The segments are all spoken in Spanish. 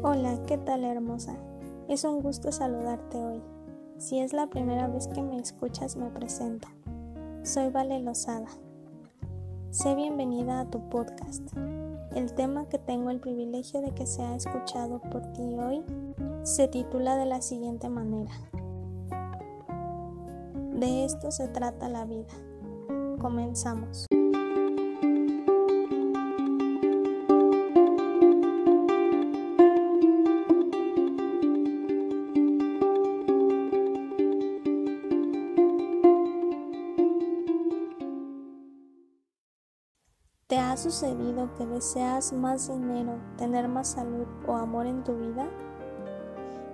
Hola, ¿qué tal hermosa? Es un gusto saludarte hoy. Si es la primera vez que me escuchas, me presento. Soy Vale Lozada. Sé bienvenida a tu podcast. El tema que tengo el privilegio de que sea escuchado por ti hoy se titula de la siguiente manera. De esto se trata la vida. Comenzamos. ¿Te ha sucedido que deseas más dinero, tener más salud o amor en tu vida?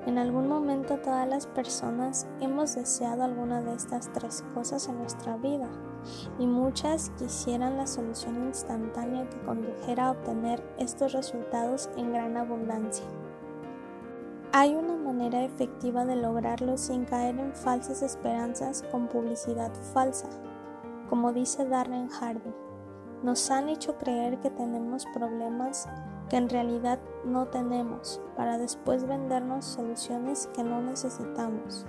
En algún momento todas las personas hemos deseado alguna de estas tres cosas en nuestra vida y muchas quisieran la solución instantánea que condujera a obtener estos resultados en gran abundancia. Hay una manera efectiva de lograrlo sin caer en falsas esperanzas con publicidad falsa, como dice Darren Hardy. Nos han hecho creer que tenemos problemas que en realidad no tenemos para después vendernos soluciones que no necesitamos.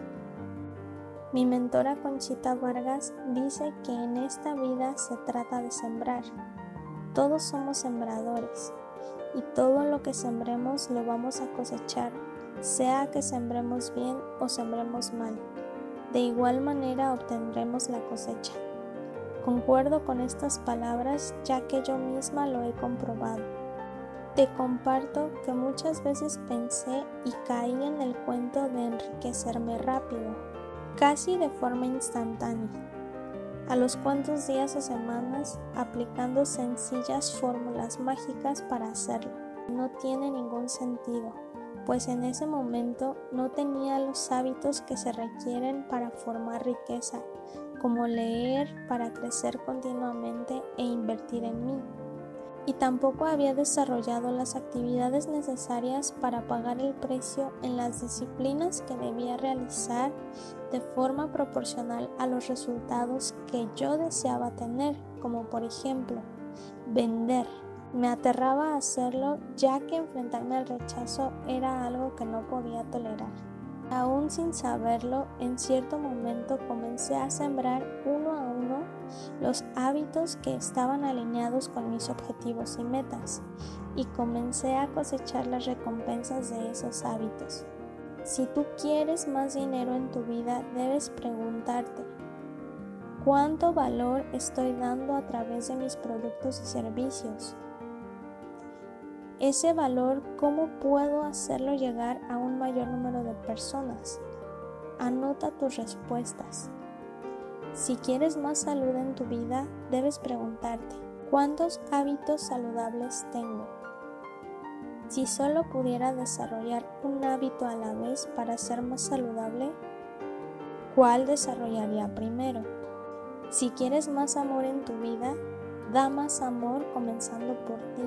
Mi mentora Conchita Vargas dice que en esta vida se trata de sembrar. Todos somos sembradores y todo lo que sembremos lo vamos a cosechar, sea que sembremos bien o sembremos mal. De igual manera obtendremos la cosecha. Concuerdo con estas palabras ya que yo misma lo he comprobado. Te comparto que muchas veces pensé y caí en el cuento de enriquecerme rápido, casi de forma instantánea. A los cuantos días o semanas aplicando sencillas fórmulas mágicas para hacerlo. No tiene ningún sentido, pues en ese momento no tenía los hábitos que se requieren para formar riqueza como leer para crecer continuamente e invertir en mí. Y tampoco había desarrollado las actividades necesarias para pagar el precio en las disciplinas que debía realizar de forma proporcional a los resultados que yo deseaba tener, como por ejemplo vender. Me aterraba hacerlo ya que enfrentarme al rechazo era algo que no podía tolerar. Aún sin saberlo, en cierto momento comencé a sembrar uno a uno los hábitos que estaban alineados con mis objetivos y metas y comencé a cosechar las recompensas de esos hábitos. Si tú quieres más dinero en tu vida, debes preguntarte, ¿cuánto valor estoy dando a través de mis productos y servicios? Ese valor, ¿cómo puedo hacerlo llegar a un mayor número de personas? Anota tus respuestas. Si quieres más salud en tu vida, debes preguntarte, ¿cuántos hábitos saludables tengo? Si solo pudiera desarrollar un hábito a la vez para ser más saludable, ¿cuál desarrollaría primero? Si quieres más amor en tu vida, da más amor comenzando por ti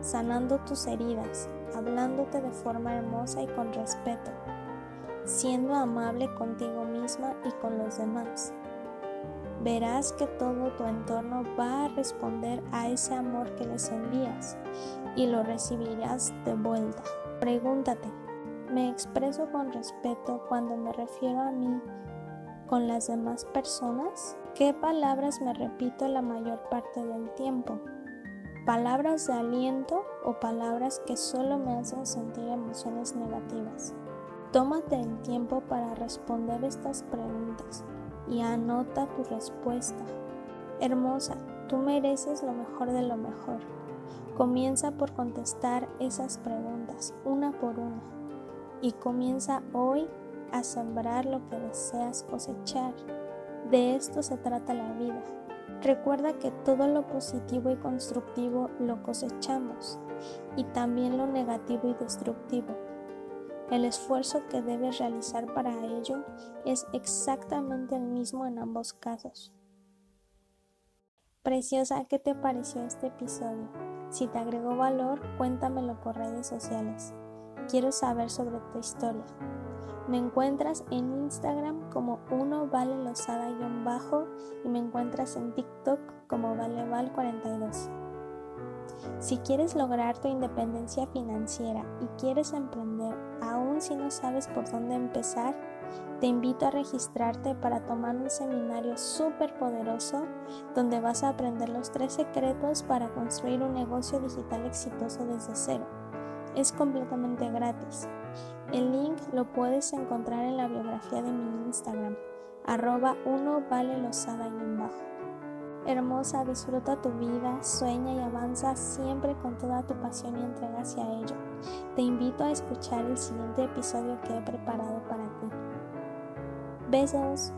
sanando tus heridas, hablándote de forma hermosa y con respeto, siendo amable contigo misma y con los demás. Verás que todo tu entorno va a responder a ese amor que les envías y lo recibirás de vuelta. Pregúntate, ¿me expreso con respeto cuando me refiero a mí con las demás personas? ¿Qué palabras me repito la mayor parte del tiempo? Palabras de aliento o palabras que solo me hacen sentir emociones negativas. Tómate el tiempo para responder estas preguntas y anota tu respuesta. Hermosa, tú mereces lo mejor de lo mejor. Comienza por contestar esas preguntas una por una y comienza hoy a sembrar lo que deseas cosechar. De esto se trata la vida Recuerda que todo lo positivo y constructivo lo cosechamos y también lo negativo y destructivo. El esfuerzo que debes realizar para ello es exactamente el mismo en ambos casos. Preciosa, ¿qué te pareció este episodio? Si te agregó valor, cuéntamelo por redes sociales. Quiero saber sobre tu historia. Me encuentras en Instagram como uno vale losada-bajo y me encuentras en TikTok como valeval42. Si quieres lograr tu independencia financiera y quieres emprender, aun si no sabes por dónde empezar, te invito a registrarte para tomar un seminario súper poderoso donde vas a aprender los tres secretos para construir un negocio digital exitoso desde cero. Es completamente gratis. El link lo puedes encontrar en la biografía de mi Instagram, arroba 1 vale losada y en bajo. Hermosa, disfruta tu vida, sueña y avanza siempre con toda tu pasión y entrega hacia ello. Te invito a escuchar el siguiente episodio que he preparado para ti. Besos.